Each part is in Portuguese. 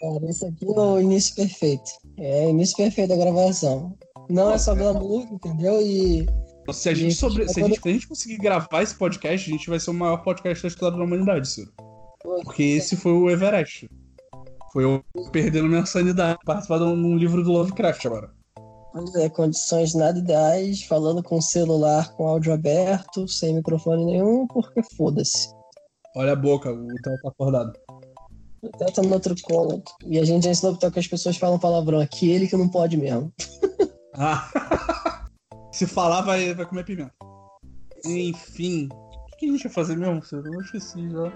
Cara, isso aqui é o início perfeito. É o início perfeito da gravação. Não é só glamour, entendeu? E. Se a gente, sobre... se, a gente, se a gente conseguir gravar esse podcast, a gente vai ser o maior podcast da história da humanidade, Ciro. Porque esse foi o Everest. Foi eu perdendo minha sanidade. Participar de um livro do Lovecraft agora. É, condições nada ideais, falando com celular com áudio aberto, sem microfone nenhum, porque foda-se. Olha a boca, o Theo tá acordado. Tá no outro colo. E a gente já ensinou que as pessoas falam palavrão. Aqui ele que não pode mesmo. Ah. Se falar, vai, vai comer pimenta. Enfim. O que a gente ia fazer mesmo? Eu esqueci já.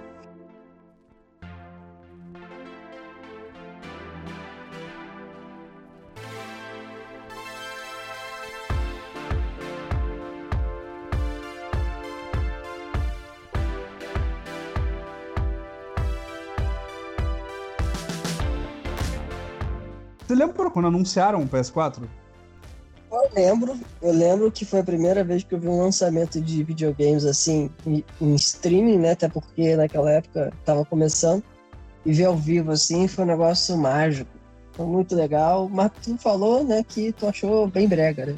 Lembra quando anunciaram o PS4? Eu lembro, eu lembro que foi a primeira vez que eu vi um lançamento de videogames assim em, streaming, né? Até porque naquela época tava começando. E ver ao vivo assim foi um negócio mágico. Foi muito legal. Mas tu falou, né, que tu achou bem brega, né?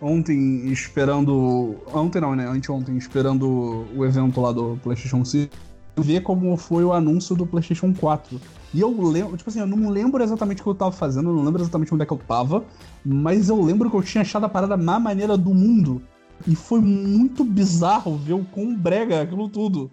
Ontem, esperando. Ontem não, né? Anteontem, esperando o evento lá do PlayStation 5, ver como foi o anúncio do PlayStation 4. E eu lembro, tipo assim, eu não lembro exatamente o que eu tava fazendo, eu não lembro exatamente onde é que eu tava, mas eu lembro que eu tinha achado a parada mais maneira do mundo. E foi muito bizarro ver o quão brega aquilo tudo.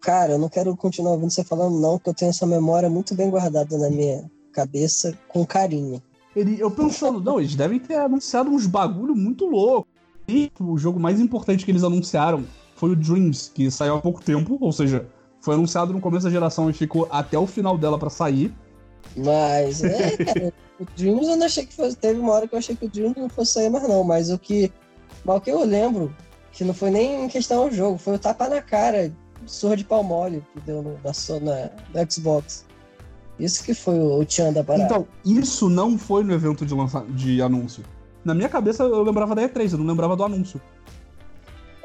Cara, eu não quero continuar ouvindo você falando, não, porque eu tenho essa memória muito bem guardada na minha cabeça, com carinho. Ele, eu pensando, não, eles devem ter anunciado uns bagulho muito louco. E o jogo mais importante que eles anunciaram foi o Dreams, que saiu há pouco tempo, ou seja, foi anunciado no começo da geração e ficou até o final dela para sair. Mas, é, cara, o Dreams eu não achei que fosse. Teve uma hora que eu achei que o Dreams não fosse sair mais, não. Mas o que. Mas o que eu lembro, que não foi nem em questão ao jogo, foi o tapa na cara, surra de pau mole que deu no, na, Xbox. Isso que foi o, o Tchan da parada. Então, isso não foi no evento de, lança... de anúncio. Na minha cabeça eu lembrava da E3, eu não lembrava do anúncio.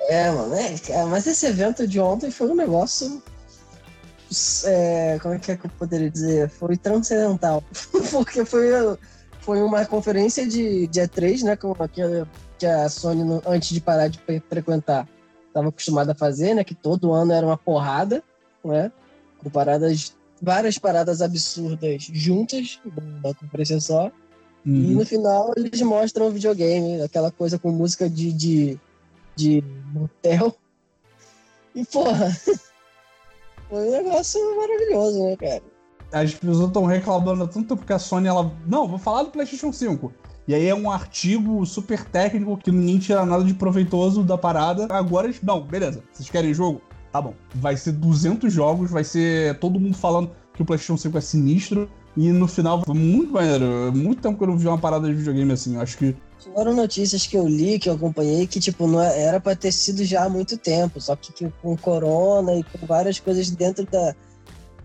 É, mano, é, mas esse evento de ontem foi um negócio é, como é que, é que eu poderia dizer? Foi transcendental. Porque foi, foi uma conferência de, de E3, né? Que, que a Sony, antes de parar de frequentar, estava acostumada a fazer, né? Que todo ano era uma porrada, né? Com paradas, várias paradas absurdas juntas, numa conferência só. Uhum. E no final eles mostram o videogame, aquela coisa com música de, de, de motel. E porra, foi um negócio maravilhoso, né, cara? As pessoas estão reclamando tanto porque a Sony, ela. Não, vou falar do PlayStation 5. E aí é um artigo super técnico que ninguém tira nada de proveitoso da parada. Agora. Não, beleza. Vocês querem jogo? Tá bom. Vai ser 200 jogos, vai ser todo mundo falando que o PlayStation 5 é sinistro. E no final foi muito maneiro. Muito tempo que eu não vi uma parada de videogame assim. Acho que foram notícias que eu li, que eu acompanhei, que, tipo, não é, era para ter sido já há muito tempo, só que, que com corona e com várias coisas dentro da,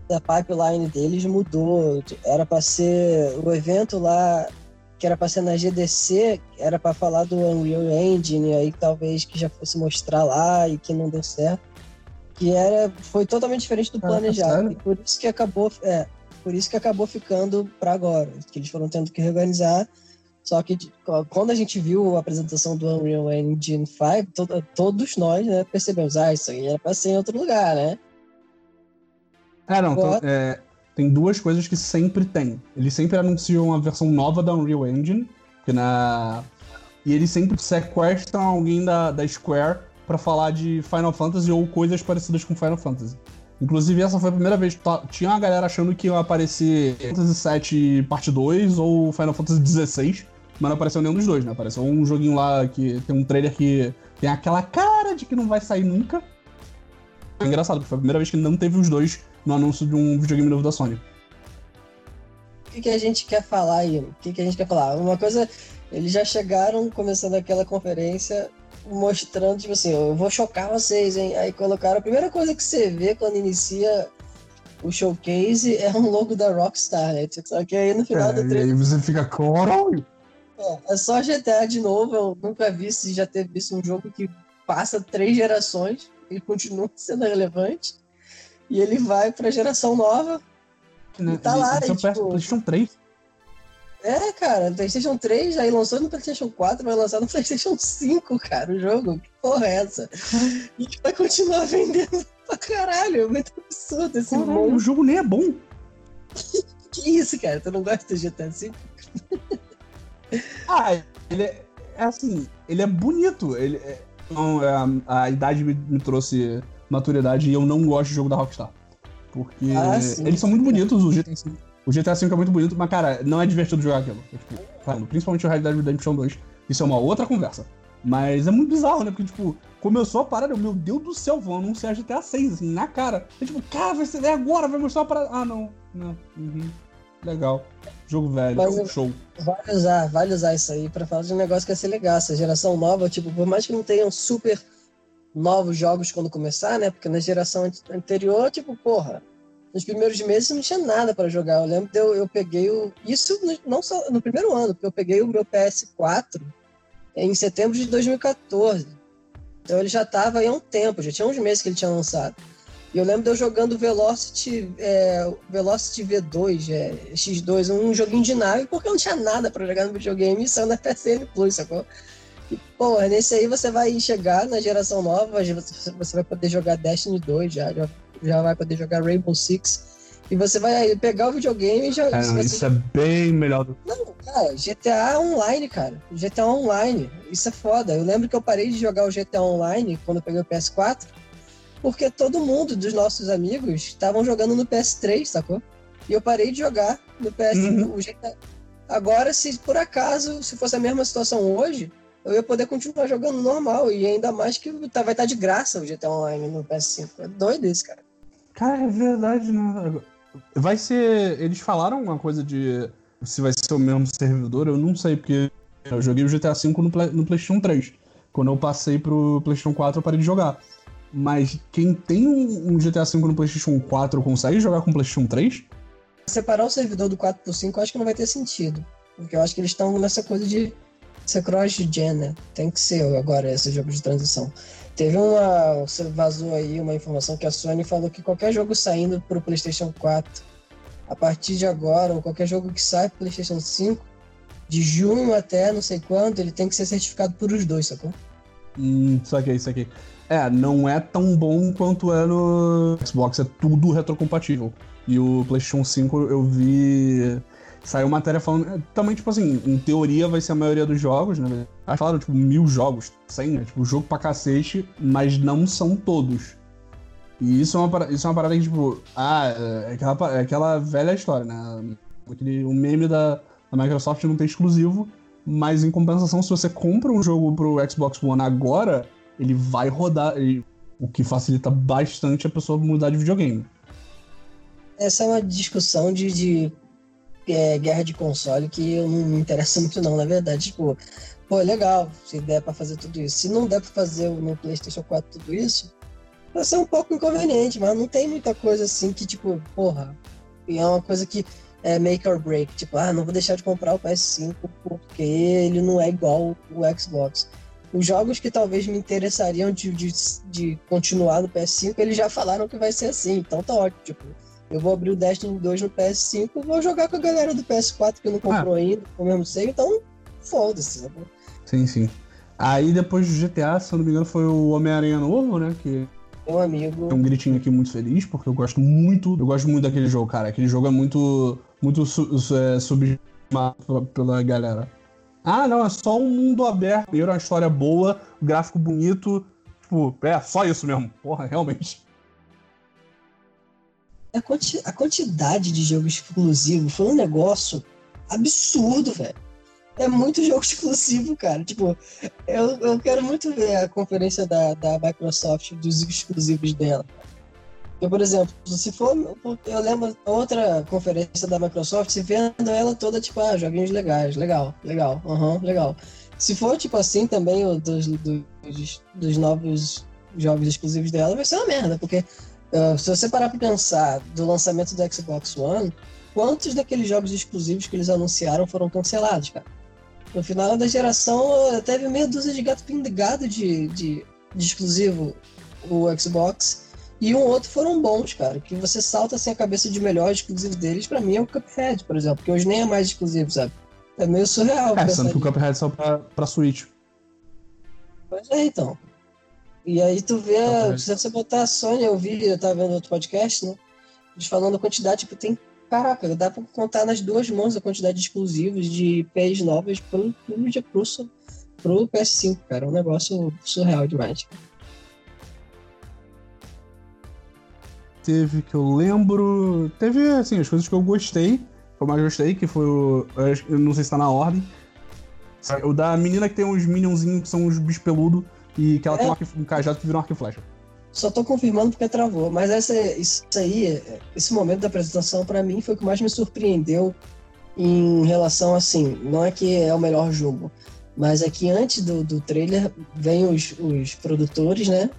da pipeline deles mudou. Era para ser o evento lá, que era para ser na GDC, era para falar do Unreal Engine, aí talvez que já fosse mostrar lá e que não deu certo. Que era, foi totalmente diferente do ah, planejado. Ah, e por isso que acabou, é, por isso que acabou ficando para agora, que eles foram tendo que reorganizar só que quando a gente viu a apresentação do Unreal Engine 5, to todos nós né, percebemos, ah, isso aí era pra ser em outro lugar, né? É, não, então, é, tem duas coisas que sempre tem. Eles sempre anunciam uma versão nova da Unreal Engine, que na... e eles sempre sequestram alguém da, da Square para falar de Final Fantasy ou coisas parecidas com Final Fantasy. Inclusive, essa foi a primeira vez que tinha uma galera achando que ia aparecer Final Fantasy VII Parte 2 ou Final Fantasy XVI mas não apareceu nenhum dos dois, né? Apareceu um joguinho lá que tem um trailer que tem aquela cara de que não vai sair nunca. É engraçado, porque foi a primeira vez que não teve os dois no anúncio de um videogame novo da Sony. O que, que a gente quer falar aí? O que, que a gente quer falar? Uma coisa, eles já chegaram começando aquela conferência mostrando, tipo assim, eu vou chocar vocês, hein? Aí colocaram, a primeira coisa que você vê quando inicia o showcase é um logo da Rockstar, né? Só que aí no final é, do trailer. E aí você fica, caralho! É, é só GTA de novo, eu nunca vi se já teve visto um jogo que passa três gerações e continua sendo relevante. E ele vai para a geração nova, Né? Tá lá, e, tipo... PlayStation 3. É, cara, PlayStation 3, aí lançou no PlayStation 4, vai lançar no PlayStation 5, cara, o jogo. Que porra é essa? E vai continuar vendendo pra caralho. É muito absurdo esse mundo. o jogo nem é bom. Que isso, cara? Tu não gosta do GTA V? Ah, ele é, é assim, ele é bonito. Ele é- não, é, a, a idade me, me trouxe maturidade e eu não gosto de jogo da Rockstar. Porque Ah, sim. eles são muito bonitos, o GTA V. O GTA V é muito bonito, mas, cara, não é divertido jogar aquilo. É, tipo, falando, principalmente o Dead Redemption 2. Isso é uma outra conversa. Mas é muito bizarro, né? Porque, tipo, começou a parada, eu, meu Deus do céu, vão anunciar GTA 6, assim, na cara. É tipo, cara, vai ser é agora, vai mostrar a parada. Ah, não. Não. Uhum. Legal. Jogo velho. Mas Show. Vale usar, vale usar isso aí pra falar de um negócio que vai ser legal. Essa geração nova, tipo, por mais que não tenham super novos jogos quando começar, né? Porque na geração ante- anterior, tipo, porra, nos primeiros meses não tinha nada pra jogar. Eu lembro que eu, eu peguei o. Isso não só no primeiro ano, porque eu peguei o meu PS4 em setembro de 2014. Então ele já tava aí há um tempo, já tinha uns meses que ele tinha lançado. E eu lembro de eu jogando Velocity, é, Velocity V2, é, X2, um joguinho de nave, porque eu não tinha nada pra jogar no videogame saiu na PSN Plus, sacou? E, pô, nesse aí você vai chegar na geração nova, você vai poder jogar Destiny 2 já, já, já vai poder jogar Rainbow Six. E você vai pegar o videogame e já. Não, você- isso é bem melhor do não, cara, GTA Online, cara. GTA Online. Isso é foda. Eu lembro que eu parei de jogar o GTA Online quando eu peguei o PS4, porque todo mundo dos nossos amigos estavam jogando no PS3, sacou? E eu parei de jogar no PS. Uhum. O GTA... Agora, se por acaso, se fosse a mesma situação hoje, eu ia poder continuar jogando normal. E ainda mais que tá- vai estar de graça o GTA Online no PS5. É doido isso, cara. Cara, é verdade, né? Vai ser. Eles falaram uma coisa de se vai ser o mesmo servidor, eu não sei, porque eu joguei o GTA V no, Play- no PlayStation 3. Quando eu passei pro PlayStation 4, eu parei de jogar. Mas quem tem um, um GTA V no PlayStation 4 consegue jogar com o PlayStation 3? separar o servidor do 4 por 5 eu acho que não vai ter sentido. Porque eu acho que eles estão nessa coisa de ser cross-gen, né? Tem que ser agora esse jogo de transição. Teve uma. Você vazou aí uma informação que a Sony falou que qualquer jogo saindo pro PlayStation 4, a partir de agora, ou qualquer jogo que sai pro PlayStation 5, de junho até não sei quando, ele tem que ser certificado por os dois, sacou? Hum, aqui, isso aqui. É, não é tão bom quanto é no Xbox, é tudo retrocompatível. E o PlayStation 5 eu vi. Saiu matéria falando. é, Também, tipo assim, em teoria vai ser a maioria dos jogos, né? Aí falaram, tipo, mil jogos, 100, né? Tipo, jogo pra cacete, mas não são todos. E isso é uma, para- isso é uma parada que, tipo, ah, é aquela, é aquela velha história, né? Aquele, o meme da, da Microsoft não tem exclusivo, mas em compensação, se você compra um jogo pro Xbox One agora, ele vai rodar, ele- o que facilita bastante a pessoa mudar de videogame. Essa é uma discussão de, de é, guerra de console que eu não me interessa muito não, na verdade. Tipo, pô, legal, se der pra fazer tudo isso. Se não der pra fazer no PlayStation 4 tudo isso, vai ser um pouco inconveniente, mas não tem muita coisa assim que, tipo, porra, é uma coisa que é make or break. Tipo, ah, não vou deixar de comprar o PS5 porque ele não é igual o Xbox. Os jogos que talvez me interessariam de, de, de continuar no PS5, eles já falaram que vai ser assim, então tá ótimo. Tipo, eu vou abrir o Destiny 2 no PS5 e vou jogar com a galera do PS4 que não comprou ainda, com o mesmo save, então foda-se. sabe? Sim, sim. Aí depois do GTA, se eu não me engano, foi o Homem-Aranha novo, né? Que Meu amigo. tem um gritinho aqui muito feliz, porque eu gosto muito. Eu gosto muito daquele jogo, cara. Aquele jogo é muito. muito su su- é, subestimado pela, pela galera. Ah, não, é só um mundo aberto. Primeiro, uma história boa, gráfico bonito. Tipo, é só isso mesmo. Porra, realmente. A, quanti- a quantidade de jogo exclusivo foi um negócio absurdo, velho. É muito jogo exclusivo, cara. Tipo, eu, eu quero muito ver a conferência da, da Microsoft dos exclusivos dela. Eu, por exemplo, se for. Eu lembro outra conferência da Microsoft, vendo ela toda, tipo, ah, joguinhos legais, legal, legal, aham, legal. Se for, tipo assim, também o dos, dos, dos novos jogos exclusivos dela, vai ser uma merda, porque Uh, se você parar pra pensar do lançamento do Xbox One, quantos daqueles jogos exclusivos que eles anunciaram foram cancelados, cara? No final da geração, teve meia dúzia de gato pingado de, de, de exclusivo o Xbox. E um outro foram bons, cara, que você salta assim a cabeça de melhor exclusivo deles, pra mim é o Cuphead, por exemplo, que hoje nem é mais exclusivo, sabe? É meio surreal. É, sendo que o Cuphead saiu pra, pra Switch. Pois é, então. E aí tu vê, Cuphead. se você botar a Sony, eu vi, eu tava vendo outro podcast, né? Eles falando a quantidade, tipo, tem. Caraca, dá pra contar nas duas mãos a quantidade de exclusivos de IPs novas pro, pro, pro, pro PS5, cara. É um negócio surreal demais. Teve que eu lembro. Teve, assim, as coisas que eu gostei que eu mais gostei, que foi o. Eu não sei se tá na ordem. O da menina que tem uns minionzinhos que são uns bichos peludos e que ela é. tem um, arco, um cajado que vira um arco e flecha. Só tô confirmando porque travou. Mas essa, isso aí, esse momento da apresentação, para mim, foi o que mais me surpreendeu em relação assim. Não é que é o melhor jogo, mas é que antes do, do trailer vem os, os produtores, né?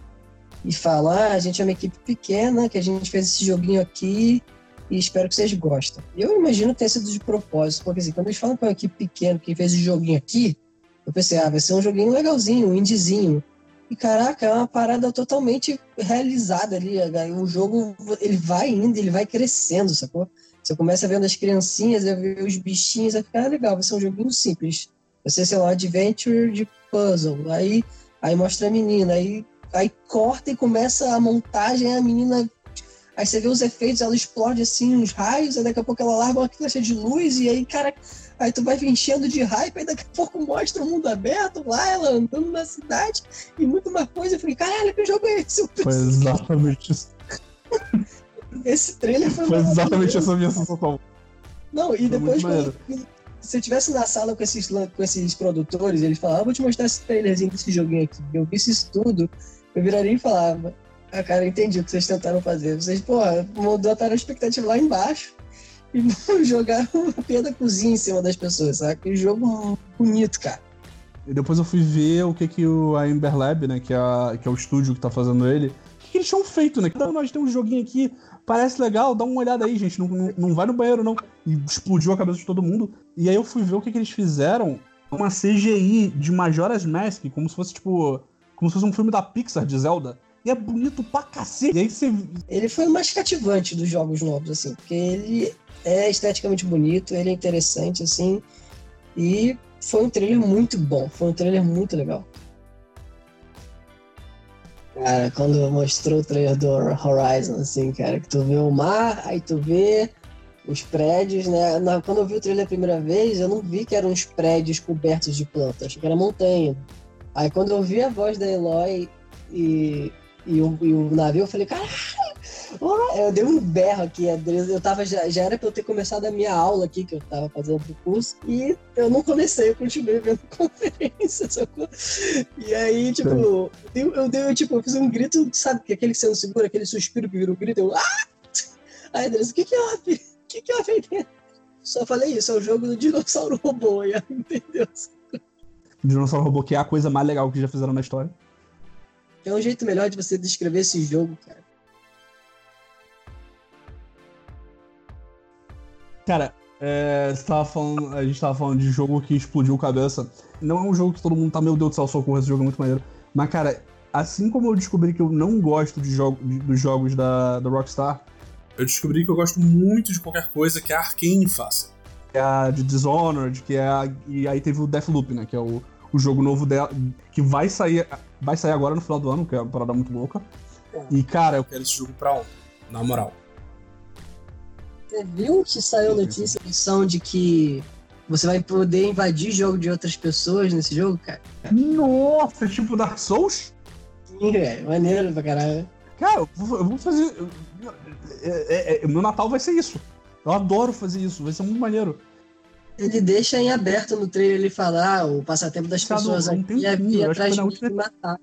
E falam: ah, a gente é uma equipe pequena, que a gente fez esse joguinho aqui e espero que vocês gostem. Eu imagino que tenha sido de propósito, porque assim, quando eles falam com uma equipe pequena, quem fez o joguinho aqui, eu pensei, ah, vai ser um joguinho legalzinho, um indizinho. E caraca, é uma parada totalmente realizada ali. O jogo, ele vai indo, ele vai crescendo, sacou? Você começa vendo as criancinhas, ver os bichinhos, vai ficar legal, vai ser um joguinho simples. Vai ser, sei lá, um adventure de puzzle. Aí, aí mostra a menina, aí, aí corta e começa a montagem, a menina Aí você vê os efeitos, ela explode assim, uns raios, aí daqui a pouco ela larga uma flecha de luz, e aí, cara, aí tu vai enchendo de hype, aí daqui a pouco mostra o mundo aberto lá, ela andando na cidade, e muito mais coisa. Eu falei, caralho, que jogo é esse? Foi exatamente isso. esse trailer foi Foi exatamente essa minha sensação. Não, e foi depois, se eu estivesse na sala com esses, com esses produtores, eles falavam, ah, vou te mostrar esse trailerzinho desse joguinho aqui. Eu vi isso tudo, eu viraria e falava, ah, cara, entendi o que vocês tentaram fazer. Vocês, pô, botaram a expectativa lá embaixo e jogaram a pia da cozinha em cima das pessoas, sabe? Que jogo bonito, cara. E depois eu fui ver o que que o, a Ember Lab, né, que é, a, que é o estúdio que tá fazendo ele, que, que eles tinham feito, né? Então, nós temos um joguinho aqui, parece legal, dá uma olhada aí, gente, não, não, não vai no banheiro, não. E explodiu a cabeça de todo mundo. E aí eu fui ver o que que eles fizeram, uma CGI de Majora's Mask, como se fosse, tipo, como se fosse um filme da Pixar de Zelda. E é bonito pra cacete. E aí você... Ele foi o mais cativante dos jogos novos, assim, porque ele é esteticamente bonito, ele é interessante, assim, e foi um trailer muito bom, foi um trailer muito legal. Cara, quando mostrou o trailer do Horizon, assim, cara, que tu vê o mar, aí tu vê os prédios, né? Quando eu vi o trailer a primeira vez, eu não vi que eram os prédios cobertos de plantas, achei que era montanha. Aí quando eu vi a voz da Eloy e e o, e o navio, eu falei, caralho! Eu dei um berro aqui, eu tava, já, já era pra eu ter começado a minha aula aqui, que eu tava fazendo pro curso, e eu não comecei, eu continuei vendo conferência, sacou? E aí, tipo, eu, eu dei, tipo, eu fiz um grito, sabe, que aquele que você não segura, aquele suspiro que vira um grito, eu, ah! Aí, Andressa, o que que houve? O que que houve aí? Só falei isso, é o jogo do dinossauro robô, entendeu? Dinossauro robô, que é a coisa mais legal que já fizeram na história. É um jeito melhor de você descrever esse jogo, cara. Cara, é, falando, a gente tava falando de jogo que explodiu cabeça. Não é um jogo que todo mundo tá, meu Deus do céu, socorro, esse jogo é muito maneiro. Mas, cara, assim como eu descobri que eu não gosto de jogo, de, dos jogos da, da Rockstar, eu descobri que eu gosto muito de qualquer coisa que a Arkane faça. É a de Dishonored, que é a, E aí teve o Deathloop, né? Que é o, o jogo novo dela, que vai sair, vai sair agora no final do ano, que é uma parada muito louca. E, cara, eu quero esse jogo pra ontem, na moral. Você viu que saiu notícia de que você vai poder invadir jogo de outras pessoas nesse jogo, cara? Nossa, é tipo Dark Souls? Sim, velho, maneiro pra caralho. Cara, eu vou fazer. É, é, é, meu Natal vai ser isso. Eu adoro fazer isso, vai ser muito maneiro ele deixa em aberto no trailer ele falar ah, o passatempo das tá pessoas aqui é vir atrás de mim e matar.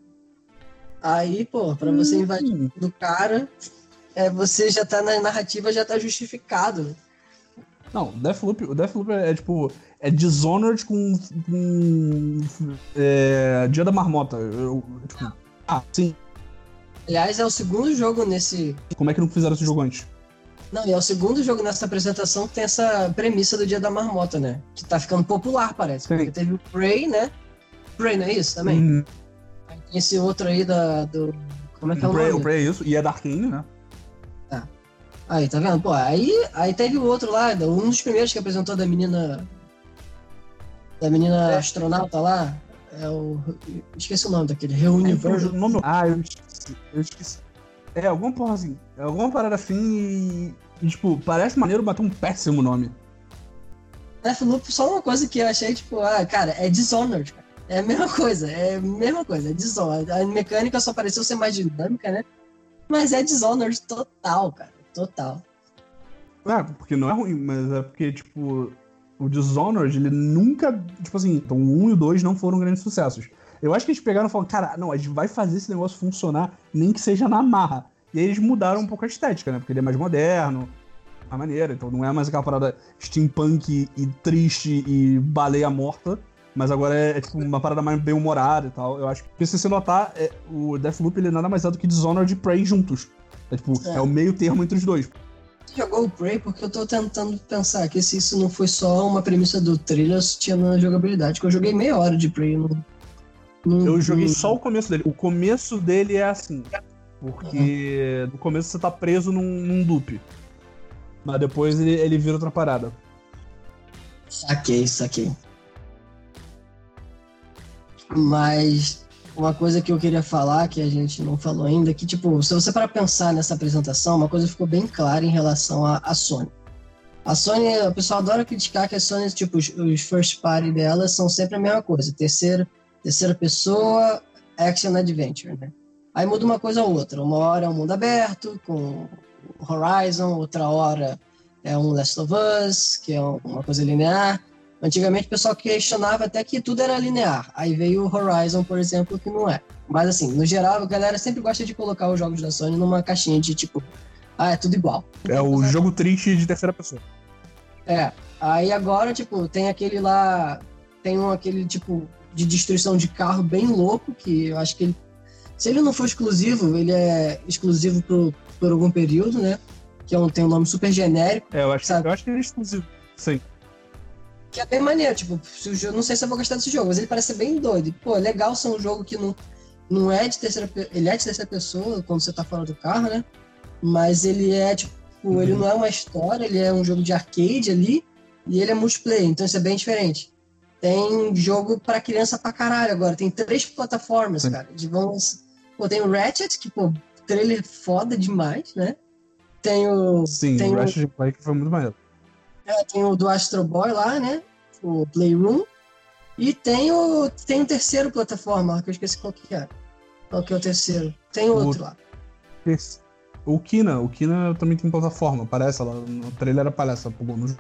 Aí, pô, pra você hum. invadir do cara, é, você já tá na narrativa, já tá justificado. Não, Deathloop, o Deathloop é, é tipo. É Dishonored com. com é, Dia da Marmota. Eu, tipo, ah, sim. Aliás, é o segundo jogo nesse. Como é que não fizeram esse jogo antes? Não, e é o segundo jogo nessa apresentação que tem essa premissa do Dia da Marmota, né? Que tá ficando popular, parece. Porque teve o Prey, né? Prey, não é isso também? Uhum. Aí tem esse outro aí da, do. Como é que é o Prey, nome? o Prey é isso, e é da Arkane, né? Aí, tá vendo? Pô, aí, aí teve o outro lá, um dos primeiros que apresentou da menina. Da menina É. astronauta lá. É o. Esqueci o nome daquele. É, Reuniverse. o nome- Ah, eu esqueci. Eu esqueci. É, alguma porra assim. É alguma parada assim e. e, tipo, parece maneiro bater um péssimo nome. Deathloop, só uma coisa que eu achei, tipo, ah, cara, é Dishonored, cara. É a mesma coisa, é a mesma coisa, é Dishonored. A mecânica só pareceu ser mais dinâmica, né? Mas é Dishonored total, cara. Total. É, porque não é ruim, mas é porque, tipo, o Dishonored, ele nunca. Tipo assim, então o 1 e o 2 não foram grandes sucessos. Eu acho que eles pegaram e falaram, cara, não, a gente vai fazer esse negócio funcionar, nem que seja na marra. E aí eles mudaram um pouco a estética, né? Porque ele é mais moderno, a maneira. Então não é mais aquela parada steampunk e triste e baleia morta. Mas agora é, é, tipo uma parada mais bem humorada e tal. Eu acho que se você notar, é, o Deathloop ele nada mais é do que Dishonored e Prey juntos. É tipo, É. é o meio termo entre os dois. Você jogou o Prey porque eu tô tentando pensar que se isso não foi só uma premissa do trailer, tinha na jogabilidade. Que eu joguei meia hora de Prey no. no- Eu joguei no- só o começo dele. O começo dele é assim. Porque no começo você tá preso num, num loop. Mas depois ele, ele vira outra parada. Saquei, saquei. Mas uma coisa que eu queria falar, que a gente não falou ainda, que, tipo, se você para pensar nessa apresentação, uma coisa ficou bem clara em relação à, à Sony. A Sony, o pessoal adora criticar que a Sony, tipo, os, os first party delas são sempre a mesma coisa. Terceira, terceira pessoa, action adventure, né? Aí muda uma coisa ou outra. Uma hora é um mundo aberto, com Horizon, outra hora é um Last of Us, que é uma coisa linear. Antigamente o pessoal questionava até que tudo era linear. Aí veio o Horizon, por exemplo, que não é. Mas assim, no geral, a galera sempre gosta de colocar os jogos da Sony numa caixinha de tipo, ah, é tudo igual. É o jogo triste de terceira pessoa. É. Aí agora, tipo, tem aquele lá. Tem um aquele tipo de destruição de carro bem louco, que eu acho que ele. Se ele não for exclusivo, ele é exclusivo por, por algum período, né? Que é um, tem um nome super genérico. É, eu acho, Sabe? eu acho que ele é exclusivo. Sim. Que é bem maneiro, tipo, se o jogo, não sei se eu vou gostar desse jogo, mas ele parece ser bem doido. Pô, é legal ser um jogo que não, não é de terceira Ele é de terceira pessoa quando você tá fora do carro, né? Mas ele é, tipo, ele Uhum. não é uma história, ele é um jogo de arcade ali, e ele é multiplayer, então isso é bem diferente. Tem jogo pra criança pra caralho agora, tem três plataformas, Sim. cara. De. Pô, tem o Ratchet, que, pô, trailer foda demais, né? Tem o. Sim, tem o Ratchet Clank foi muito maneiro. É, tem o do Astro Boy lá, né? O Playroom. E tem o, tem o terceiro plataforma, que eu esqueci qual que é. Qual que é o terceiro? Tem O- outro lá. Esse- O Kina, o Kina também tem plataforma, aparece lá. No trailer aparece, pô, no jogo.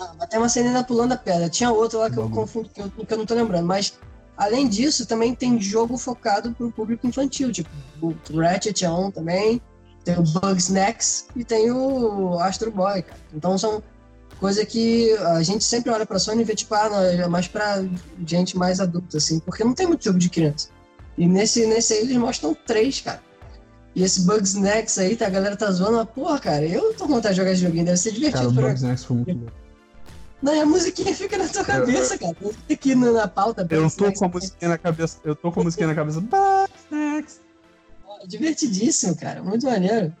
Ah, mas tem uma cena pulando a pedra. Tinha outro lá que eu confundo, que eu, que eu não tô lembrando. Mas, além disso, também tem jogo focado pro público infantil. Tipo, o Ratchet é um também. Tem o Bugsnax e tem o Astro Boy, cara. Então são coisa que a gente sempre olha pra Sony e vê, tipo, ah, não, é mais pra gente mais adulta, assim. Porque não tem muito jogo de criança. E nesse, nesse aí eles mostram três, cara. E esse Bugsnax aí, tá, a galera tá zoando, mas, porra, cara, eu tô vontade de jogar esse joguinho, deve ser Cara, divertido o Bugs Next foi muito bom. Não, e a musiquinha fica na tua cabeça, cara. Fica aqui na, pauta. Eu tô com a musiquinha na cabeça. Eu tô com a musiquinha na cabeça. Divertidíssimo, cara. Muito maneiro.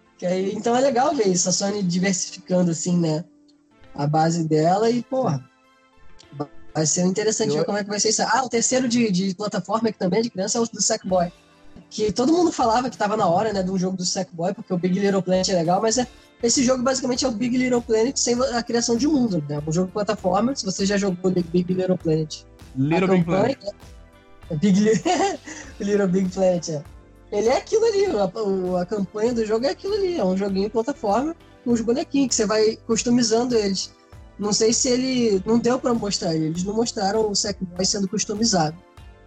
Então é legal ver isso, a Sony diversificando, assim, né? A base dela e, porra. Vai ser interessante Eu- ver como é que vai ser isso. Ah, o terceiro de, de plataforma, que também é de criança, é o do Sackboy. Que todo mundo falava que tava na hora, né, de um jogo do Sackboy, porque o Big Little Planet é legal, mas é, esse jogo basicamente é o Big Little Planet sem a criação de mundo, né? Um jogo de plataforma, se você já jogou Big Little Planet Little Big Planet. É Big Li- Little Big Planet, é. Ele é aquilo ali, a, a campanha do jogo é aquilo ali, é um joguinho de plataforma com os bonequinhos que você vai customizando eles. Não sei se ele. Não deu pra mostrar ele, eles não mostraram o Sackboy sendo customizado.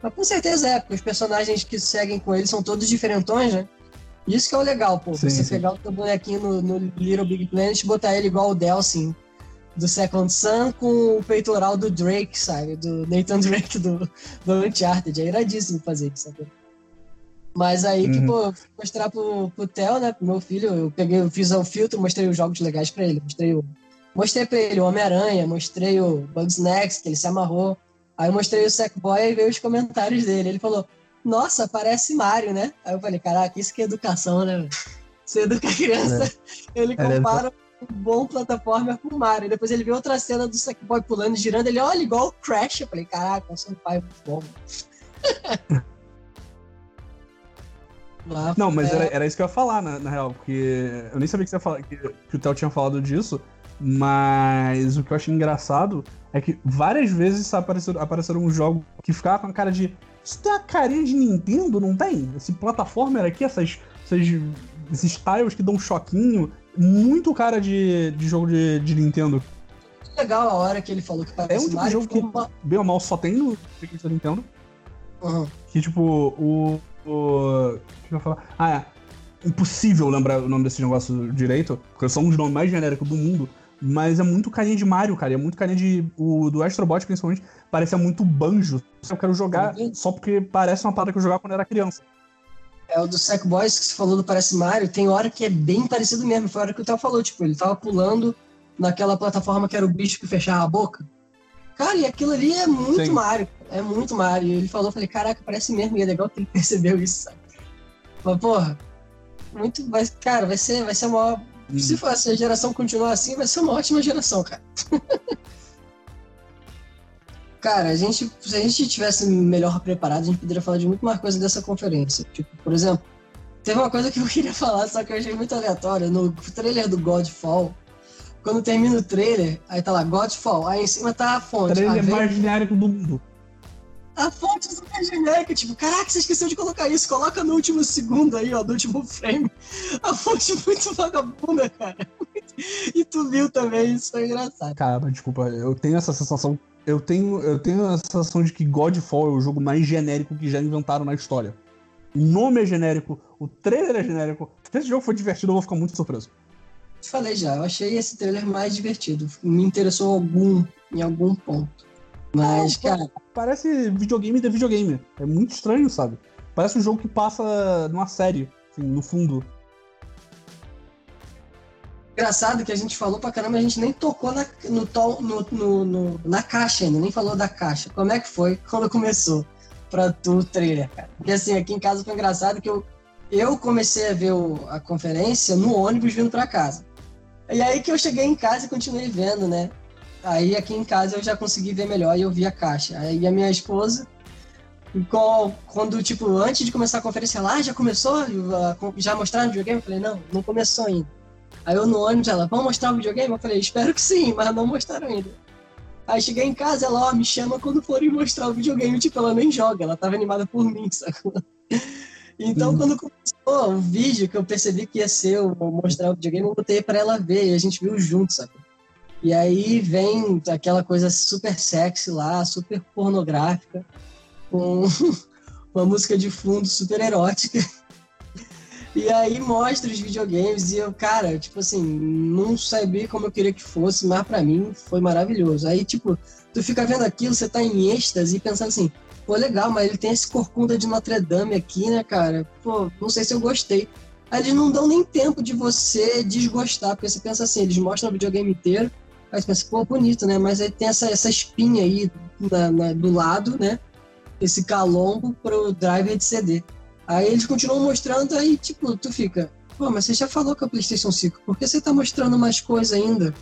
Mas com certeza é, porque os personagens que seguem com ele são todos diferentões, né? Isso que é o legal, pô. Sim, você sim. pegar o teu bonequinho no, no Little Big Planet e botar ele igual o Delsin do Second Sun com o peitoral do Drake, sabe? Do Nathan Drake do, do Uncharted. É iradíssimo fazer isso, sabe? Mas aí, que, Uhum. pô, mostrar pro, pro Theo, né? Pro meu filho, eu peguei, eu fiz o filtro, mostrei os jogos legais pra ele. Mostrei o. Mostrei pra ele o Homem-Aranha, mostrei o Bugsnax, que ele se amarrou. Aí eu mostrei o Sackboy e veio os comentários dele. Ele falou: nossa, parece Mario, né? Aí eu falei, caraca, isso que é educação, né? Você educa a criança, é. ele compara um bom plataforma com o Mario. Depois ele vê outra cena do Sackboy pulando e girando, ele olha igual o Crash. Eu falei, caraca, eu sou um pai muito bom. Não, mas é... era, era, isso que eu ia falar, na, na, real, porque eu nem sabia que, você ia falar, que, que o Theo tinha falado disso, mas o que eu achei engraçado é que várias vezes apareceram, apareceram um jogo que ficava com a cara de. Isso tem a carinha de Nintendo, não tem? Esse plataforma aqui, essas, essas, esses tiles que dão um choquinho. Muito cara de, de jogo de, de Nintendo. Legal a hora que ele falou que parece É um tipo de jogo que, uma... bem ou mal, só tem no Nintendo. Uhum. Que, tipo, o. o o que eu ia falar? Ah, é. Impossível lembrar o nome desse negócio direito, porque são um dos nomes mais genéricos do mundo. Mas é muito carinha de Mario, cara. É muito carinha de. O do Astrobot, principalmente, parece muito banjo. Eu quero jogar só porque parece uma parada que eu jogava quando era criança. É o do Sackboys que você falou do Parece Mario. Tem hora que é bem parecido mesmo. Foi a hora que o Theo falou. Tipo, ele tava pulando naquela plataforma que era o bicho que fechava a boca. Cara, e aquilo ali é muito Sim. Mario. É muito Mario. Ele falou, falei, caraca, parece mesmo. E é legal que ele percebeu isso, sabe? Mas, porra, muito. Vai, cara, vai ser, vai ser uma Hum. Se, for, se a geração continuar assim, vai ser uma ótima geração, cara. cara, a gente, se a gente tivesse melhor preparado, a gente poderia falar de muito mais coisa dessa conferência. Tipo, por exemplo, teve uma coisa que eu queria falar, só que eu achei muito aleatória. No trailer do Godfall, quando termina o trailer, aí tá lá, Godfall, aí em cima tá a fonte. Trailer mais genérico do mundo a fonte super genérica, tipo, caraca, você esqueceu de colocar isso, coloca no último segundo aí, ó, do último frame. A fonte muito vagabunda, cara. E tu viu também, isso foi engraçado. Cara, desculpa, eu tenho essa sensação. Eu tenho, eu tenho a sensação de que Godfall é o jogo mais genérico que já inventaram na história. O nome é genérico, o trailer é genérico. Se esse jogo for divertido, eu vou ficar muito surpreso. Te falei já, eu achei esse trailer mais divertido. Me interessou algum, em algum ponto. Mas, Não, cara. Parece videogame de videogame. É muito estranho, sabe? Parece um jogo que passa numa série, assim, no fundo. Engraçado que a gente falou pra caramba, a gente nem tocou na, no, no, no, na caixa ainda, nem falou da caixa. Como é que foi quando começou pra tu o trailer, cara? Porque assim, aqui em casa foi engraçado que eu, eu comecei a ver o, a conferência no ônibus vindo pra casa. E aí que eu cheguei em casa e continuei vendo, né? Aí aqui em casa eu já consegui ver melhor e eu vi a caixa. Aí a minha esposa, quando, tipo, antes de começar a conferência lá, já começou? Já mostraram o videogame? Eu falei, não, não começou ainda. Aí eu no ônibus, ela, vamos mostrar o videogame? Eu falei, espero que sim, mas não mostraram ainda. Aí cheguei em casa, ela, ó, me chama quando forem mostrar o videogame. Tipo, ela nem joga, ela tava animada por mim, sacou? Então, hum. quando começou o vídeo, que eu percebi que ia ser o mostrar o videogame, eu botei pra ela ver e a gente viu junto, sacou? E aí vem aquela coisa super sexy lá, super pornográfica, com uma música de fundo super erótica. E aí mostra os videogames e eu, cara, tipo assim, não sabia como eu queria que fosse, mas para mim foi maravilhoso. Aí, tipo, tu fica vendo aquilo, você tá em êxtase e pensando assim, pô, legal, mas ele tem esse corcunda de Notre Dame aqui, né, cara? Pô, não sei se eu gostei. Aí eles não dão nem tempo de você desgostar, porque você pensa assim, eles mostram o videogame inteiro, Aí você pensa, pô, bonito, né? Mas aí tem essa, essa espinha aí na, na, do lado, né? Esse calombo pro driver de CD. Aí eles continuam mostrando, aí tipo, tu fica, pô, mas você já falou que é o PlayStation 5, por que você tá mostrando mais coisa ainda?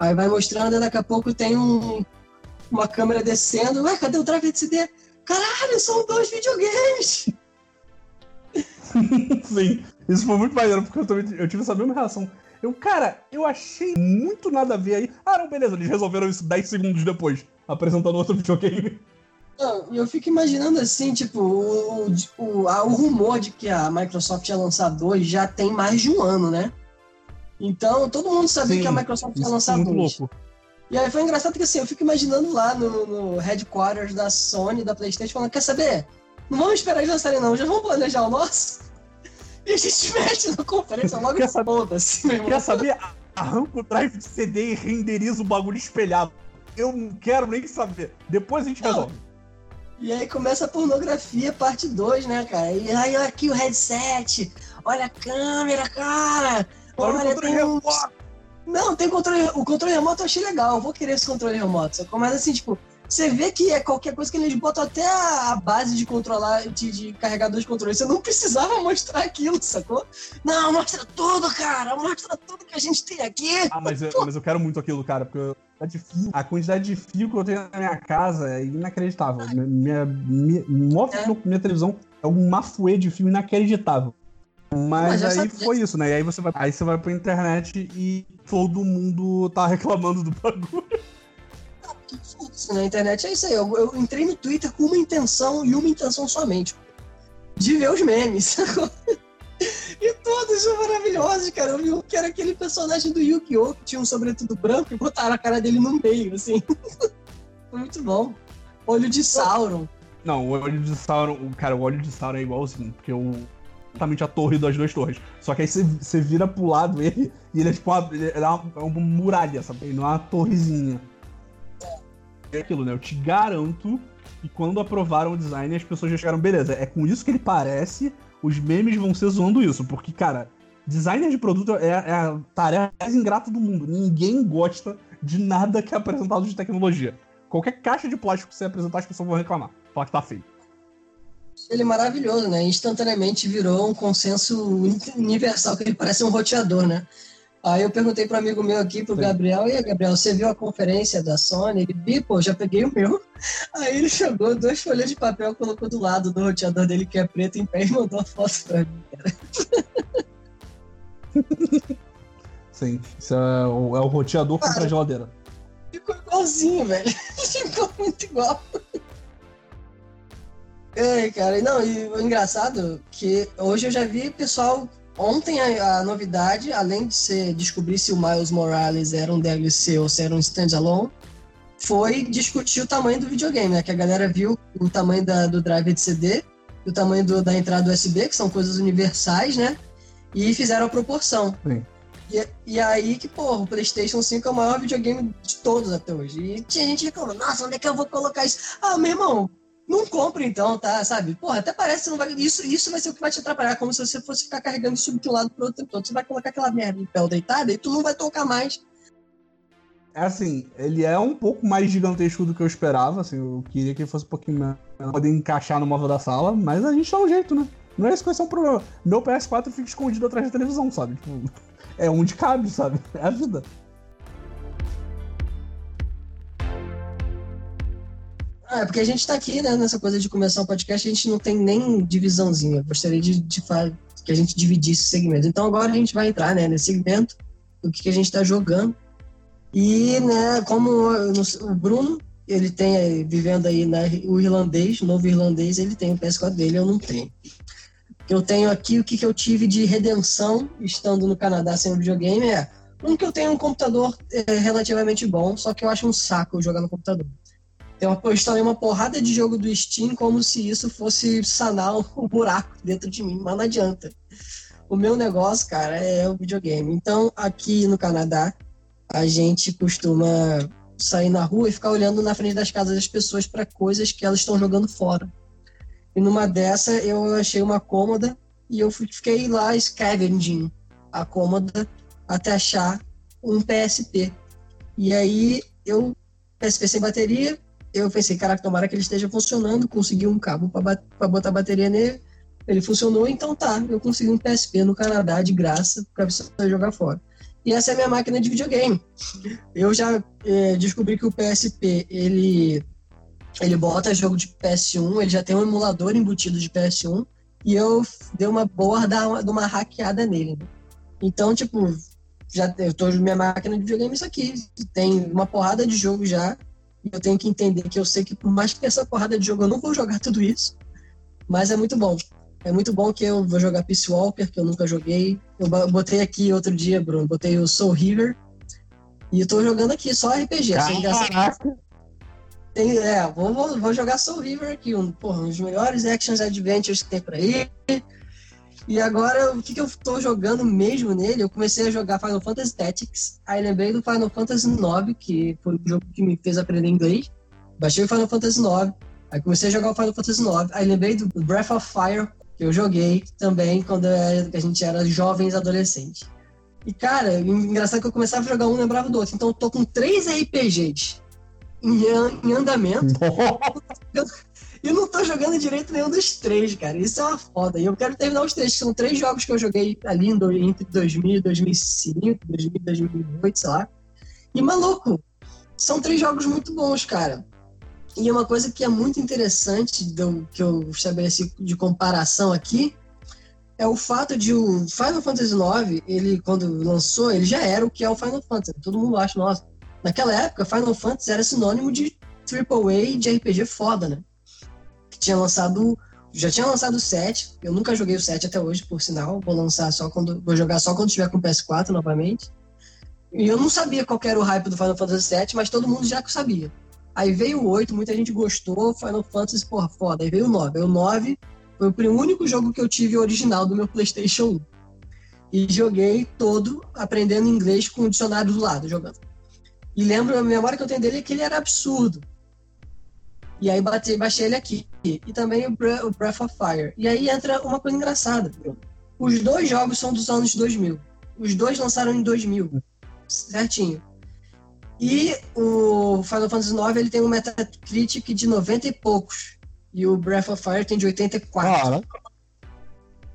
Aí vai mostrando, daqui a pouco tem um, uma câmera descendo, ué, cadê o driver de CD? Caralho, são dois videogames! Sim, isso foi muito maneiro, porque eu, também, eu tive essa mesma reação. Eu, cara, eu achei muito nada a ver aí. Ah, não, beleza, eles resolveram isso 10 segundos depois, apresentando outro videogame. Não, eu fico imaginando assim, tipo, o, o, a, o rumor de que a Microsoft ia lançar dois já tem mais de um ano, né? Então, todo mundo sabia Sim, que a Microsoft ia lançar muito dois. Louco. E aí foi engraçado que assim, eu fico imaginando lá no, no headquarters da Sony, da Playstation, falando, quer saber? Não vamos esperar eles lançarem não, já vamos planejar o nosso? E a gente mexe na conferência logo quer saber, foda-se, irmão. Quer saber? Arranca o drive de CD e renderiza o bagulho espelhado. Eu não quero nem saber. Depois a gente não. resolve. E aí começa a pornografia, parte 2, né, cara? E aí, olha aqui o headset. Olha a câmera, cara. Olha, olha tem um... Não, tem controle. O controle remoto eu achei legal. Eu vou querer esse controle remoto. Só mas assim, tipo, Você vê que é qualquer coisa que eles botam até a base de controlar, de, de carregador de controle. Você não precisava mostrar aquilo, sacou? Não, mostra tudo, cara. Mostra tudo que a gente tem aqui. Ah, mas eu, mas eu quero muito aquilo, cara, porque de fio, a quantidade de fio que eu tenho na minha casa é inacreditável. Minha, minha, minha, é. minha televisão é um mafuê de fio inacreditável. Mas, Mas aí foi isso, né? E aí você vai, aí você vai pra internet e todo mundo tá reclamando do bagulho. Na internet é isso aí. Eu, eu, entrei no Twitter com uma intenção e uma intenção somente. De ver os memes. e todos são maravilhosos, cara. Eu vi que era aquele personagem do Yu-Gi-Oh! que tinha um sobretudo branco e botaram a cara dele no meio, assim. Foi muito bom. Olho de Sauron. Não, o olho de Sauron, cara, o olho de Sauron é igualzinho, porque o exatamente a torre das duas torres. Só que aí você, vira pro lado ele e ele é tipo uma, ele é uma, é uma muralha, sabe? Ele não é uma torrezinha. Aquilo, né? Eu te garanto que quando aprovaram o design, as pessoas já chegaram, beleza, é com isso que ele parece, os memes vão ser zoando isso. Porque, cara, designer de produto é, é a tarefa mais ingrata do mundo. Ninguém gosta de nada que é apresentado de tecnologia. Qualquer caixa de plástico que você apresentar, as pessoas vão reclamar. Falar que tá feio ele é maravilhoso, né? Instantaneamente virou um consenso universal, que ele parece um roteador, né? Aí eu perguntei para um amigo meu aqui, pro. Gabriel, e aí, Gabriel, você viu a conferência da Sony? Ele, vi, pô, já peguei o meu. Aí ele jogou duas folhas de papel, colocou do lado do roteador dele, que é preto, em pé, e mandou a foto pra mim, cara. Sim, isso é o, é o roteador contra a geladeira. Ficou igualzinho, velho. Ficou muito igual. É, cara, não, e o engraçado que hoje eu já vi pessoal. Ontem a, a, novidade, além de ser descobrir se o Miles Morales era um DLC ou se era um standalone, foi discutir o tamanho do videogame, né? Que a galera viu o tamanho da, do drive de CD, o tamanho do, da entrada USB, que são coisas universais, né? E fizeram a proporção. Sim. E, e aí que, porra, o PlayStation 5 é o maior videogame de todos até hoje. E tinha gente reclamando, nossa, onde é que eu vou colocar isso? Ah, meu irmão, não compra então, tá? Sabe? Porra, até parece que não vai. Isso, isso vai ser o que vai te atrapalhar, como se você fosse ficar carregando isso de um lado pro outro todo. Você vai colocar aquela merda em pé deitada e tu não vai tocar mais. É assim, ele é um pouco mais gigantesco do que eu esperava, assim, eu queria que ele fosse um pouquinho menor, poder encaixar no móvel da sala, mas a gente dá um jeito, né? Não é isso que vai ser um problema. Meu PS4 fica escondido atrás da televisão, sabe? Tipo, é onde cabe, sabe? É a vida. Ah, é porque a gente está aqui, né, nessa coisa de começar um podcast, a gente não tem nem divisãozinha. Eu gostaria de, de falar que a gente dividisse segmentos. Então agora a gente vai entrar né, nesse segmento do que, a gente está jogando. E, né, como o Bruno, ele tem, vivendo aí né, o irlandês, o novo irlandês, ele tem o PS4 dele, eu não tenho. Eu tenho aqui o que, que eu tive de redenção estando no Canadá sem videogame é um que eu tenho um computador é, relativamente bom, só que eu acho um saco jogar no computador. Eu instalei uma porrada de jogo do Steam como se isso fosse sanar um buraco dentro de mim, mas não adianta. O meu negócio, cara, é o videogame. Então, aqui no Canadá, a gente costuma sair na rua e ficar olhando na frente das casas das pessoas para coisas que elas estão jogando fora. E numa dessa, eu achei uma cômoda e eu fiquei lá scavenging a cômoda até achar um PSP. E aí eu PSP sem bateria, eu pensei, caraca, tomara que ele esteja funcionando, consegui um cabo para botar bateria nele, ele funcionou, então tá, eu consegui um PSP no Canadá de graça para jogar fora. E essa é a minha máquina de videogame. Eu já é, descobri que o PSP, ele, ele bota jogo de PS1, ele já tem um emulador embutido de PS1, e eu dei uma boa de uma hackeada nele. Então, tipo, já eu tô minha máquina de videogame isso aqui. Tem uma porrada de jogo já eu tenho que entender que eu sei que por mais que essa porrada de jogo eu não vou jogar tudo isso, mas é muito bom. É muito bom que eu vou jogar Peace Walker, que eu nunca joguei. Eu botei aqui outro dia, Bruno, botei o Soul River. E eu tô jogando aqui só RPG. Caraca! Tem, é, vou, vou, vou, jogar Soul River aqui, um, porra, um dos melhores actions adventures que tem por aí. E agora, o que, que eu tô jogando mesmo nele? Eu comecei a jogar Final Fantasy Tactics, aí lembrei do Final Fantasy IX, que foi o jogo que me fez aprender inglês. Baixei o Final Fantasy IX, aí comecei a jogar o Final Fantasy IX, aí lembrei do Breath of Fire, que eu joguei também quando a gente era jovens adolescentes. E, cara, engraçado que eu começava a jogar um lembrava do outro. Então, eu tô com três RPGs em, em andamento. e não tô jogando direito nenhum dos três, cara. Isso é uma foda. E eu quero terminar os três. São três jogos que eu joguei ali entre 2000 e 2005, 2000 e 2008, sei lá. E maluco, são três jogos muito bons, cara. E uma coisa que é muito interessante do, que eu estabeleci de comparação aqui é o fato de o Final Fantasy IX, ele quando lançou, ele já era o que é o Final Fantasy. Todo mundo acha, nossa, naquela época Final Fantasy era sinônimo de AAA de RPG foda, né? Tinha lançado, já tinha lançado o 7, eu nunca joguei o 7 até hoje, por sinal, vou lançar só quando vou jogar só quando tiver com o PS4 novamente. E eu não sabia qual era o hype do Final Fantasy VII, mas todo mundo já sabia. Aí veio o 8, muita gente gostou, Final Fantasy, porra, foda. Aí veio o 9. Aí o 9 foi o único jogo que eu tive original do meu PlayStation 1. E joguei todo aprendendo inglês com o dicionário do lado, jogando. E lembro, a memória que eu tenho dele é que ele era absurdo. E aí bate, baixei ele aqui. E também o Breath of Fire. E aí entra uma coisa engraçada. Os dois jogos são dos anos 2000. Os dois lançaram em 2000. Certinho. E o Final Fantasy IX ele tem um Metacritic de 90 e poucos. E o Breath of Fire tem de 84. Cara.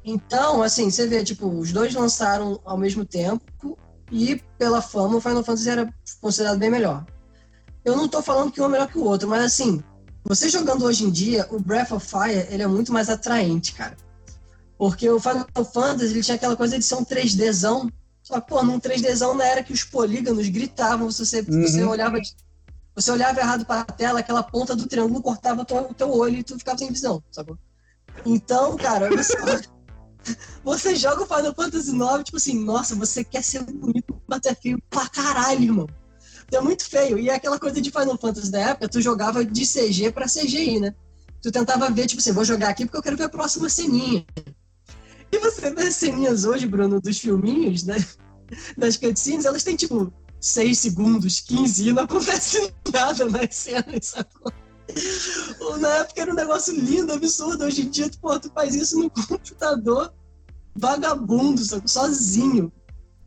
Então, assim, você vê, tipo, os dois lançaram ao mesmo tempo e pela fama o Final Fantasy era considerado bem melhor. Eu não tô falando que um é melhor que o outro, mas assim, você jogando hoje em dia, o Breath of Fire, ele é muito mais atraente, cara. Porque o Final Fantasy, ele tinha aquela coisa de ser um 3Dzão só que, pô, num 3Dzão na era que os polígonos gritavam, se você, uhum. você olhava você olhava errado para a tela, aquela ponta do triângulo cortava o teu, olho e tu ficava sem visão, sacou? Então, cara, você, você joga o Final Fantasy IX, tipo assim, nossa, você quer ser bonito, bater feio pra caralho, irmão. É muito feio. E é aquela coisa de Final Fantasy da época, tu jogava de CG pra CGI, né? Tu tentava ver, tipo assim, vou jogar aqui porque eu quero ver a próxima ceninha. E você vê as ceninhas hoje, Bruno, dos filminhos, né? Das cutscenes, elas têm tipo 6 segundos, 15 e não acontece nada nas cenas, sacou? Na época era um negócio lindo, absurdo. Hoje em dia, pô, tu faz isso no computador vagabundo, sacou? sozinho.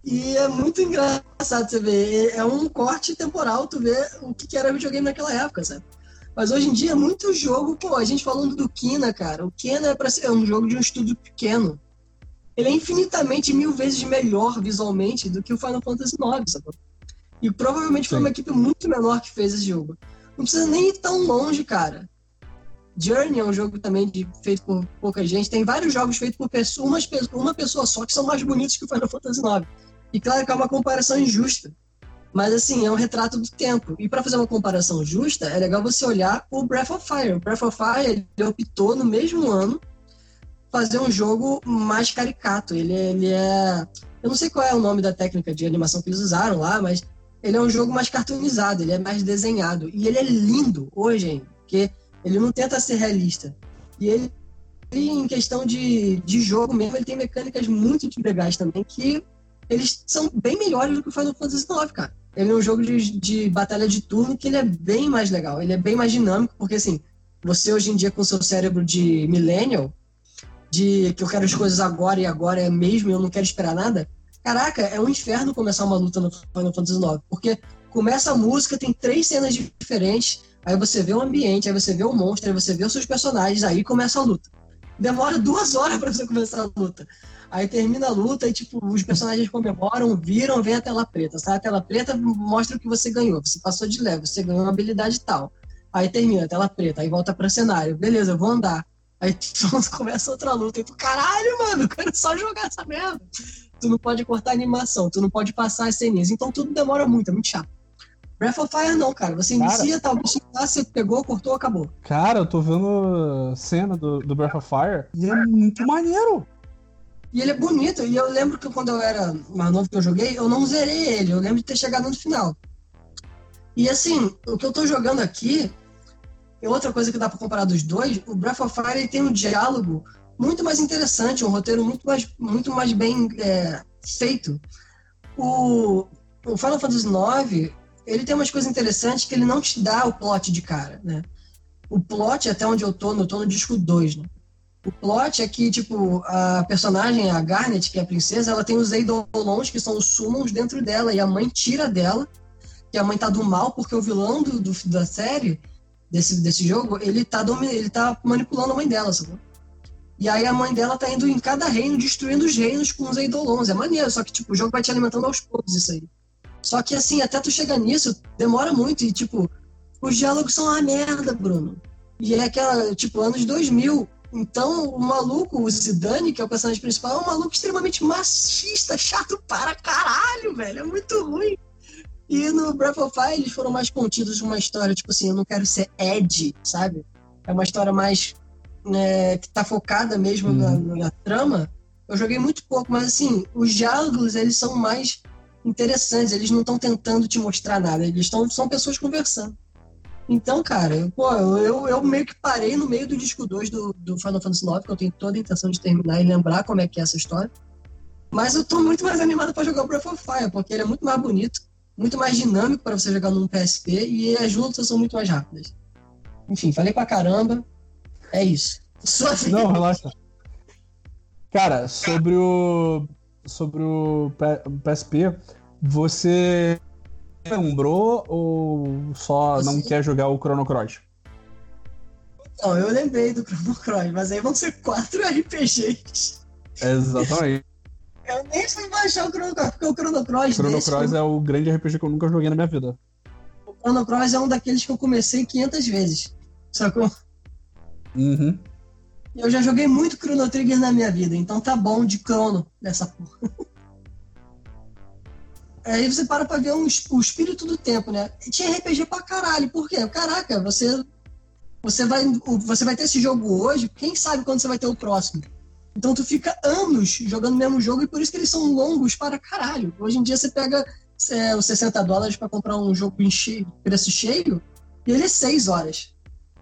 E é muito engraçado você ver. É um corte temporal, tu vê o que era videogame naquela época, sabe? Mas hoje em dia, muito jogo, pô, a gente falando do Kina, cara. O Kina é, pra ser, é um jogo de um estúdio pequeno ele é infinitamente mil vezes melhor visualmente do que o Final Fantasy IX, sabe? E provavelmente Sim. foi uma equipe muito menor que fez esse jogo. Não precisa nem ir tão longe, cara. Journey é um jogo também de, feito por pouca gente. Tem vários jogos feitos por pessoa, uma, uma pessoa só que são mais bonitos que o Final Fantasy IX. E claro que é uma comparação injusta. Mas assim, é um retrato do tempo. E para fazer uma comparação justa, é legal você olhar o Breath of Fire. O Breath of Fire ele optou no mesmo ano fazer um jogo mais caricato. Ele, ele é. Eu não sei qual é o nome da técnica de animação que eles usaram lá, mas ele é um jogo mais cartoonizado, ele é mais desenhado. E ele é lindo hoje, hein? Porque ele não tenta ser realista. E ele, em questão de, de jogo mesmo, ele tem mecânicas muito legais também, que eles são bem melhores do que o Final Fantasy IX, cara. Ele é um jogo de, de batalha de turno que ele é bem mais legal, ele é bem mais dinâmico, porque assim, você hoje em dia com seu cérebro de millennial, de que eu quero as coisas agora e agora é mesmo e eu não quero esperar nada. Caraca, é um inferno começar uma luta no Final Fantasy IX, porque começa a música, tem três cenas diferentes, aí você vê o ambiente, aí você vê o monstro, aí você vê os seus personagens, aí começa a luta. Demora duas horas para você começar a luta. Aí termina a luta e, tipo, os personagens comemoram, viram, vem a tela preta. Sai a tela preta, mostra o que você ganhou. Você passou de leve, você ganhou uma habilidade tal. Aí termina a tela preta, aí volta para cenário. Beleza, eu vou andar. Aí começa outra luta. E tu, caralho, mano, eu quero só jogar essa merda. Tu não pode cortar animação, tu não pode passar as ceninhas. Então tudo demora muito, é muito chato. Breath of Fire não, cara. Você inicia, talvez lá, você pegou, cortou, acabou. Cara, eu tô vendo cena do, do Breath of Fire e é muito maneiro. E ele é bonito. E eu lembro que quando eu era mais novo que eu joguei, eu não zerei ele. Eu lembro de ter chegado no final. E assim, o que eu tô jogando aqui outra coisa que dá para comparar dos dois, o Breath of Fire tem um diálogo muito mais interessante, um roteiro muito mais, muito mais bem é, feito. O, o Final Fantasy IX, ele tem umas coisas interessantes que ele não te dá o plot de cara, né? O plot, até onde eu tô, eu tô no disco 2, né? O plot é que, tipo, a personagem, a Garnet, que é a princesa, ela tem os Eidolons, que são os summons dentro dela, e a mãe tira dela que a mãe tá do mal, porque o vilão do, do da série, desse, desse jogo, ele tá, ele tá manipulando a mãe dela, sabe? E aí a mãe dela tá indo em cada reino, destruindo os reinos com os eidolons. É maneiro, só que tipo, o jogo vai te alimentando aos poucos isso aí. Só que assim, até tu chegar nisso, demora muito. E tipo, os diálogos são uma merda, Bruno. E é aquela, tipo, anos 2000. Então, o maluco, o Zidane, que é o personagem principal, é um maluco extremamente machista, chato para caralho, velho. É muito ruim. E no Breath of Fire eles foram mais contidos uma história, tipo assim, eu não quero ser Ed, sabe? É uma história mais né, que tá focada mesmo uhum. na, na, trama. Eu joguei muito pouco, mas assim, os diálogos eles são mais interessantes, eles não estão tentando te mostrar nada, eles estão são pessoas conversando. Então, cara, pô, eu, eu meio que parei no meio do disco 2 do, do Final Fantasy IX, que eu tenho toda a intenção de terminar e lembrar como é que é essa história. Mas eu tô muito mais animado para jogar o Breath of Fire, porque ele é muito mais bonito, muito mais dinâmico para você jogar num PSP e as lutas são muito mais rápidas. Enfim, falei pra caramba. É isso. Sua Não, relaxa. Cara, sobre o. Sobre o PSP, você lembrou ou só não quer jogar o Chrono Cross? Não, eu lembrei do Chrono Cross, mas aí vão ser quatro RPGs. Exatamente. Eu nem fui baixar o Chrono Cross, porque o Chrono Cross. O Chrono Cross é o grande RPG que eu nunca joguei na minha vida. O Chrono Cross é um daqueles que eu comecei 500 vezes. Sacou? Uhum. Eu já joguei muito Chrono Trigger na minha vida, então tá bom de crono nessa porra. Aí você para pra ver um, o espírito do tempo, né? E tinha RPG pra caralho. Por quê? Caraca, você, você, vai, você vai ter esse jogo hoje, quem sabe quando você vai ter o próximo? Então tu fica anos jogando o mesmo jogo e por isso que eles são longos para caralho. Hoje em dia você pega é, os 60 dólares para comprar um jogo em cheio, preço cheio e ele é 6 horas.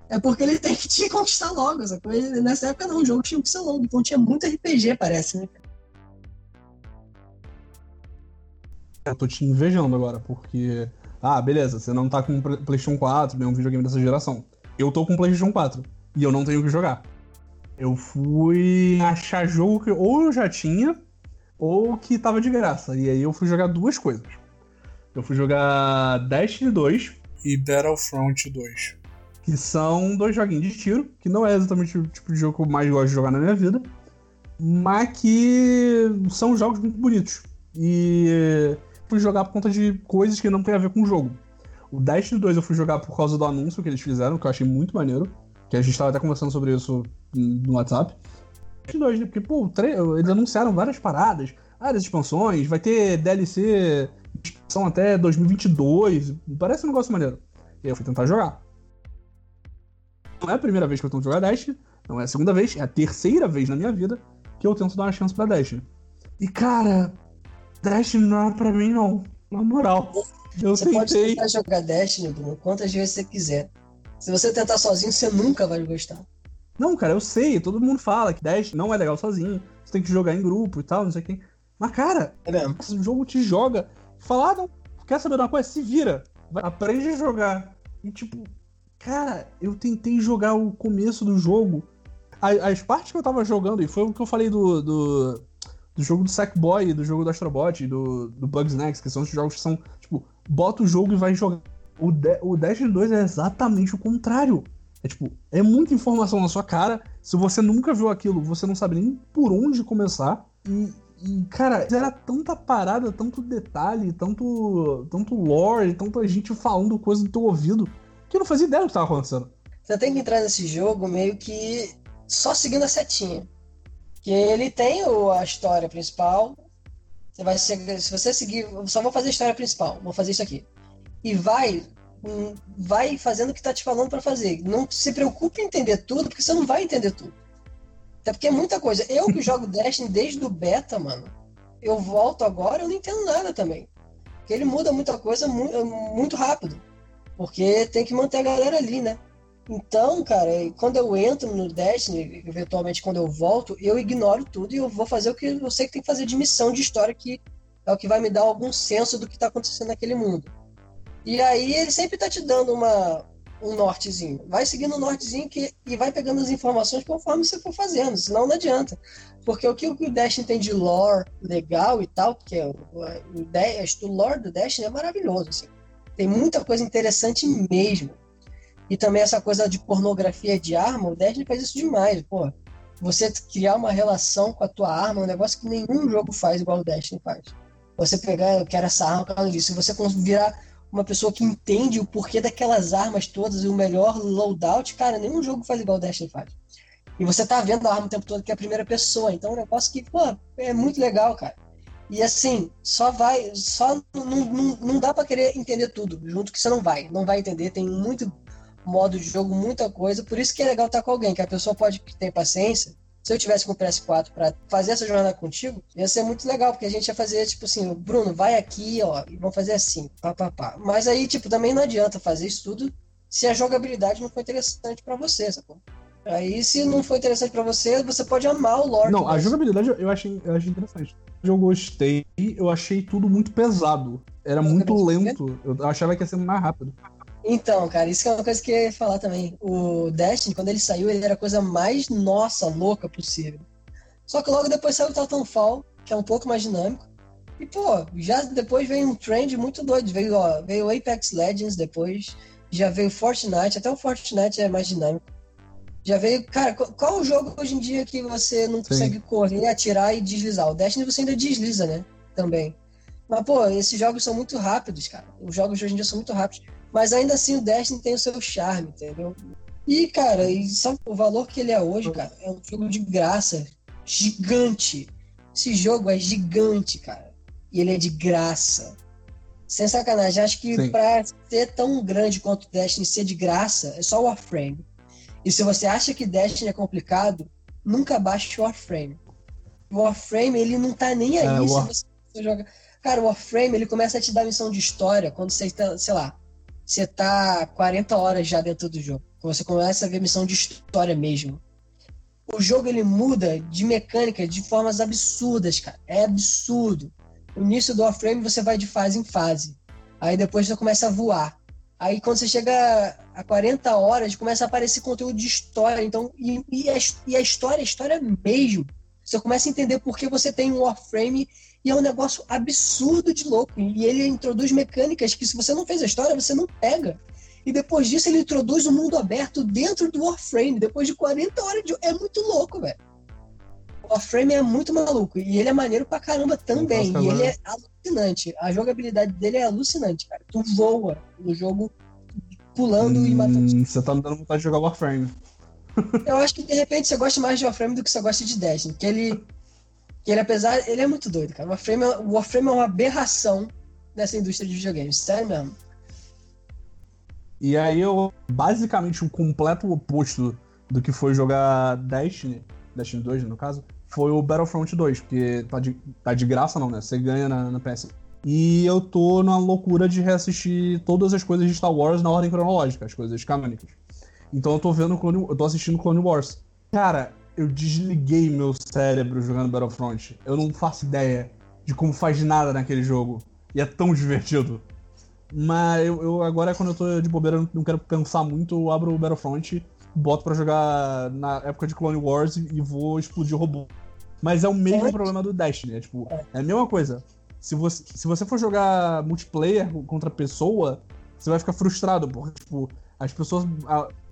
É porque ele tem que te conquistar logo. Ele, nessa época não, o jogo tinha que ser longo. Então tinha muito RPG, parece, né? Eu tô te invejando agora, porque. Ah, beleza, você não tá com PlayStation 4, nenhum videogame dessa geração. Eu tô com PlayStation 4 e eu não tenho o que jogar. Eu fui achar jogo que ou eu já tinha, ou que tava de graça. E aí eu fui jogar duas coisas. Eu fui jogar Destiny 2 e Battlefront 2. Que são dois joguinhos de tiro, que não é exatamente o tipo de jogo que eu mais gosto de jogar na minha vida, mas que são jogos muito bonitos. E fui jogar por conta de coisas que não tem a ver com o jogo. O Destiny 2 eu fui jogar por causa do anúncio que eles fizeram, que eu achei muito maneiro. Que a gente tava até conversando sobre isso no WhatsApp. Destiny 2, né? Porque, pô, eles anunciaram várias paradas, várias expansões, vai ter DLC expansão até 2022. Parece um negócio maneiro. E eu fui tentar jogar. Não é a primeira vez que eu tento jogar Destiny, não é a segunda vez, é a terceira vez na minha vida que eu tento dar uma chance pra Destiny. E cara, Destiny não é pra mim, não. Na moral. Eu você tentei. pode tentar jogar Destiny, Bruno, quantas vezes você quiser. Se você tentar sozinho, você nunca vai gostar. Não, cara, eu sei. Todo mundo fala que Destiny não é legal sozinho. Você tem que jogar em grupo e tal, não sei quem. Mas, cara, é esse jogo te joga. Fala, ah, não, quer saber de uma coisa? Se vira. Vai, aprende a jogar. E, tipo, cara, eu tentei jogar o começo do jogo. As, as partes que eu tava jogando, e foi o que eu falei do, do do jogo do Sackboy, do jogo do Astrobot, do, do Bugs Next, que são os jogos que são, tipo, bota o jogo e vai jogar. O, de, o Destiny 2 é exatamente o contrário. É tipo, é muita informação na sua cara. Se você nunca viu aquilo, você não sabe nem por onde começar. E, e cara, era tanta parada, tanto detalhe, tanto, tanto lore, tanta gente falando coisa no teu ouvido, que eu não fazia ideia do que tava acontecendo. Você tem que entrar nesse jogo meio que só seguindo a setinha. Que ele tem o, a história principal. Você vai se, se você seguir, só vou fazer a história principal, vou fazer isso aqui. E vai vai fazendo o que tá te falando para fazer. Não se preocupe em entender tudo, porque você não vai entender tudo. Até porque é muita coisa. Eu que jogo Destiny desde o beta, mano, eu volto agora, eu não entendo nada também. Porque ele muda muita coisa muito, muito rápido. Porque tem que manter a galera ali, né? Então, cara, quando eu entro no Destiny, eventualmente quando eu volto, eu ignoro tudo e eu vou fazer o que eu sei que tem que fazer de missão de história, que é o que vai me dar algum senso do que está acontecendo naquele mundo. E aí ele sempre está te dando uma, um nortezinho. Vai seguindo o nortezinho que, e vai pegando as informações conforme você for fazendo, senão não adianta. Porque o que o Destiny tem de lore legal e tal, que é o, o, o lore do Destiny é maravilhoso, assim Tem muita coisa interessante mesmo. E também essa coisa de pornografia de arma, o Destiny faz isso demais, pô. Você criar uma relação com a tua arma é um negócio que nenhum jogo faz igual o Destiny faz. Você pegar, eu quero essa arma por causa disso. Você virar uma pessoa que entende o porquê daquelas armas todas e o melhor loadout, cara, nenhum jogo faz igual o Destiny faz. E você tá vendo a arma o tempo todo que é a primeira pessoa. Então é um negócio que, pô, é muito legal, cara. E assim, só vai, só não, não, não dá para querer entender tudo, junto que você não vai, não vai entender, tem muito modo de jogo, muita coisa, por isso que é legal estar com alguém, que a pessoa pode ter paciência. Se eu tivesse com o PS4 para fazer essa jornada contigo, ia ser muito legal, porque a gente ia fazer, tipo assim, Bruno, vai aqui, ó, e vamos fazer assim, pá, pá, pá. Mas aí, tipo, também não adianta fazer isso tudo se a jogabilidade não for interessante para você, sacou? Aí, se não for interessante para você, você pode amar o lore. Não, a jogabilidade eu achei, eu achei interessante. Eu gostei, eu achei tudo muito pesado. Era muito lento. Eu achava que ia ser mais rápido. Então, cara, isso é uma coisa que eu ia falar também. O Destiny, quando ele saiu, ele era a coisa mais nossa, louca possível. Só que logo depois saiu o Titanfall, que é um pouco mais dinâmico. E, pô, já depois veio um trend muito doido. Veio, ó, veio Apex Legends depois, já veio Fortnite, até o Fortnite é mais dinâmico. Já veio. Cara, qual o jogo hoje em dia que você não consegue Sim. correr, atirar e deslizar? O Destiny você ainda desliza, né? Também. Mas, pô, esses jogos são muito rápidos, cara. Os jogos de hoje em dia são muito rápidos. Mas ainda assim o Destiny tem o seu charme, entendeu? E, cara, e sabe o valor que ele é hoje, cara? É um jogo de graça. Gigante. Esse jogo é gigante, cara. E ele é de graça. Sem sacanagem. Acho que Sim. pra ser tão grande quanto o Destiny ser de graça, é só o Warframe. E se você acha que Destiny é complicado, nunca baixe o Warframe. O Warframe, ele não tá nem aí é, se War... você joga. Cara, o Warframe, ele começa a te dar missão de história quando você tá, sei lá, você tá 40 horas já dentro do jogo. Você começa a ver missão de história mesmo. O jogo ele muda de mecânica de formas absurdas, cara. É absurdo. No início do Warframe você vai de fase em fase. Aí depois você começa a voar. Aí quando você chega a 40 horas, começa a aparecer conteúdo de história. Então, e, e, a, e a história é história mesmo. Você começa a entender por que você tem um Warframe e é um negócio absurdo de louco. E ele introduz mecânicas que, se você não fez a história, você não pega. E depois disso, ele introduz o um mundo aberto dentro do Warframe, depois de 40 horas de. É muito louco, velho. O Warframe é muito maluco. E ele é maneiro pra caramba também. Nossa, e ele é alucinante. A jogabilidade dele é alucinante, cara. Tu voa no jogo pulando hum, e matando. Você tá me dando vontade de jogar Warframe. Eu acho que de repente você gosta mais de Warframe do que você gosta de Destiny. Que ele. Que ele, apesar. Ele é muito doido, cara. O Warframe, é, o Warframe é uma aberração nessa indústria de videogames. Sério mesmo. E aí eu. Basicamente o completo oposto do que foi jogar Destiny. Destiny 2, no caso foi o Battlefront 2, porque tá de, tá de graça não, né? Você ganha na, na PS. E eu tô na loucura de reassistir todas as coisas de Star Wars na ordem cronológica, as coisas canônicas. Então eu tô vendo Clone, eu tô assistindo Clone Wars. Cara, eu desliguei meu cérebro jogando Battlefront. Eu não faço ideia de como faz nada naquele jogo. E é tão divertido. Mas eu, eu agora, quando eu tô de bobeira, não quero pensar muito, eu abro o Battlefront boto para jogar na época de Clone Wars e vou explodir o robô. Mas é o mesmo problema do Destiny. É, tipo, é. é a mesma coisa. Se você, se você for jogar multiplayer contra pessoa, você vai ficar frustrado, porque, tipo, as pessoas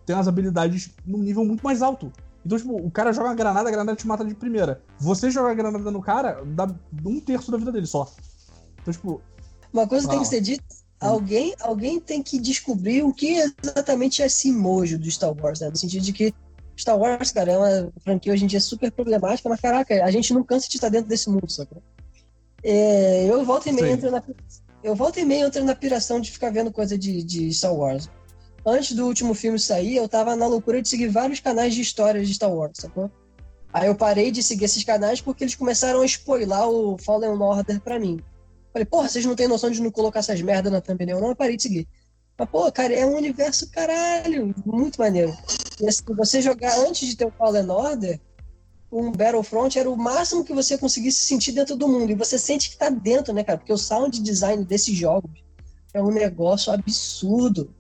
têm as habilidades num nível muito mais alto. Então, tipo, o cara joga uma granada, a granada te mata de primeira. Você joga a granada no cara, dá um terço da vida dele só. Então, tipo. Uma coisa tem que ser dita Alguém, alguém tem que descobrir o que exatamente é esse mojo do Star Wars, né? No sentido de que Star Wars, cara, é uma franquia hoje em dia super problemática, mas caraca, a gente não cansa de estar dentro desse mundo, sabe? É, eu volto e meio entro na eu volto e meio entro na piração de ficar vendo coisa de, de Star Wars. Antes do último filme sair, eu tava na loucura de seguir vários canais de histórias de Star Wars, sacou? Aí eu parei de seguir esses canais porque eles começaram a spoiler o Fallen Order pra mim. Falei, porra, vocês não têm noção de não colocar essas merdas na thumbnail, não? Eu parei de seguir. Mas, pô, cara, é um universo caralho, muito maneiro. E, assim, você jogar antes de ter o Fallen Order, um Battlefront era o máximo que você conseguisse sentir dentro do mundo. E você sente que tá dentro, né, cara? Porque o sound design desses jogos é um negócio absurdo.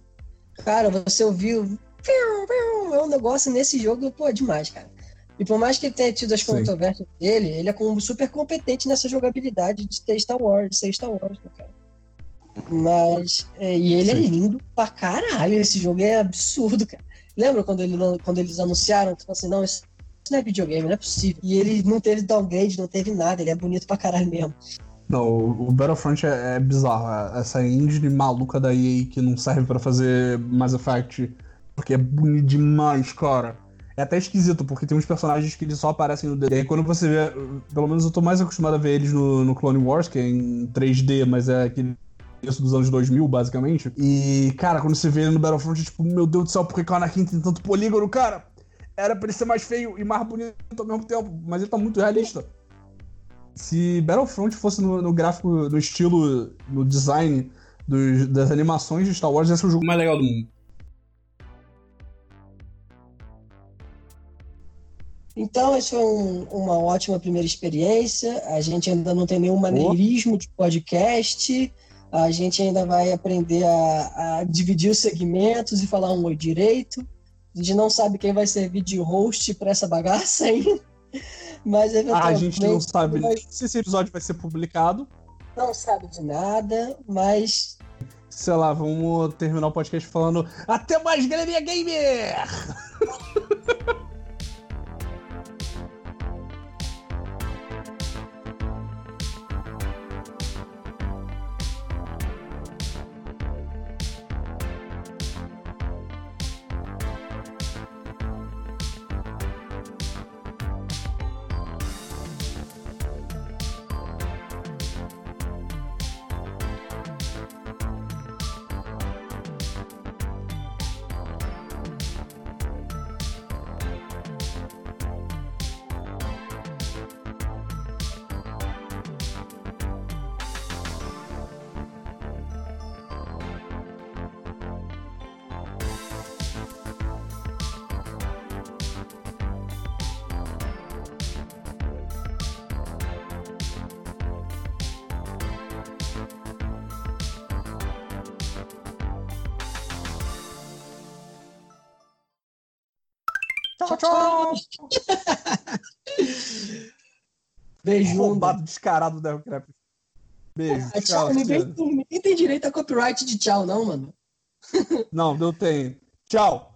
Cara, você ouviu. É um negócio nesse jogo, pô, demais, cara. E por mais que ele tenha tido as controvérsias dele, ele é super competente nessa jogabilidade de ter Star Wars, de ser Star Wars, né, cara? Mas. É, e ele é Sim. é lindo pra caralho. Esse jogo é absurdo, cara. Lembra quando, ele, quando eles anunciaram? Tipo assim, não, isso não é videogame, não é possível. E ele não teve downgrade, não teve nada, ele é bonito pra caralho mesmo. Não, o Battlefront é, é bizarro. Essa engine maluca da EA que não serve para fazer Mass Effect porque é bonito demais, cara. É até esquisito, porque tem uns personagens que eles só aparecem no DD. E quando você vê. Pelo menos eu tô mais acostumado a ver eles no, no Clone Wars, que é em 3D, mas é aquele isso dos anos 2000, basicamente. E, cara, quando você vê no Battlefront, tipo, meu Deus do céu, por que o Anakin tem tanto polígono, cara? Era pra ele ser mais feio e mais bonito ao mesmo tempo, mas ele tá muito realista. Se Battlefront fosse no, no gráfico, no estilo, no design dos, das animações de Star Wars, ia ser o jogo mais legal do mundo. Então, isso foi um, uma ótima primeira experiência. A gente ainda não tem nenhum maneirismo de podcast. A gente ainda vai aprender a, a, dividir os segmentos e falar um oi direito. A gente não sabe quem vai servir de host para essa bagaça ainda. Mas eventualmente. A gente não sabe vai... se esse episódio vai ser publicado. Não sabe de nada, mas. Sei lá, vamos terminar o podcast falando. Até mais, Galeria Gamer! Beijo. Roubado descarado do Crap. Beijo. Ah, tchau, tchau ninguém, ninguém tem direito a copyright de tchau, não, mano. não, eu tenho. Tchau.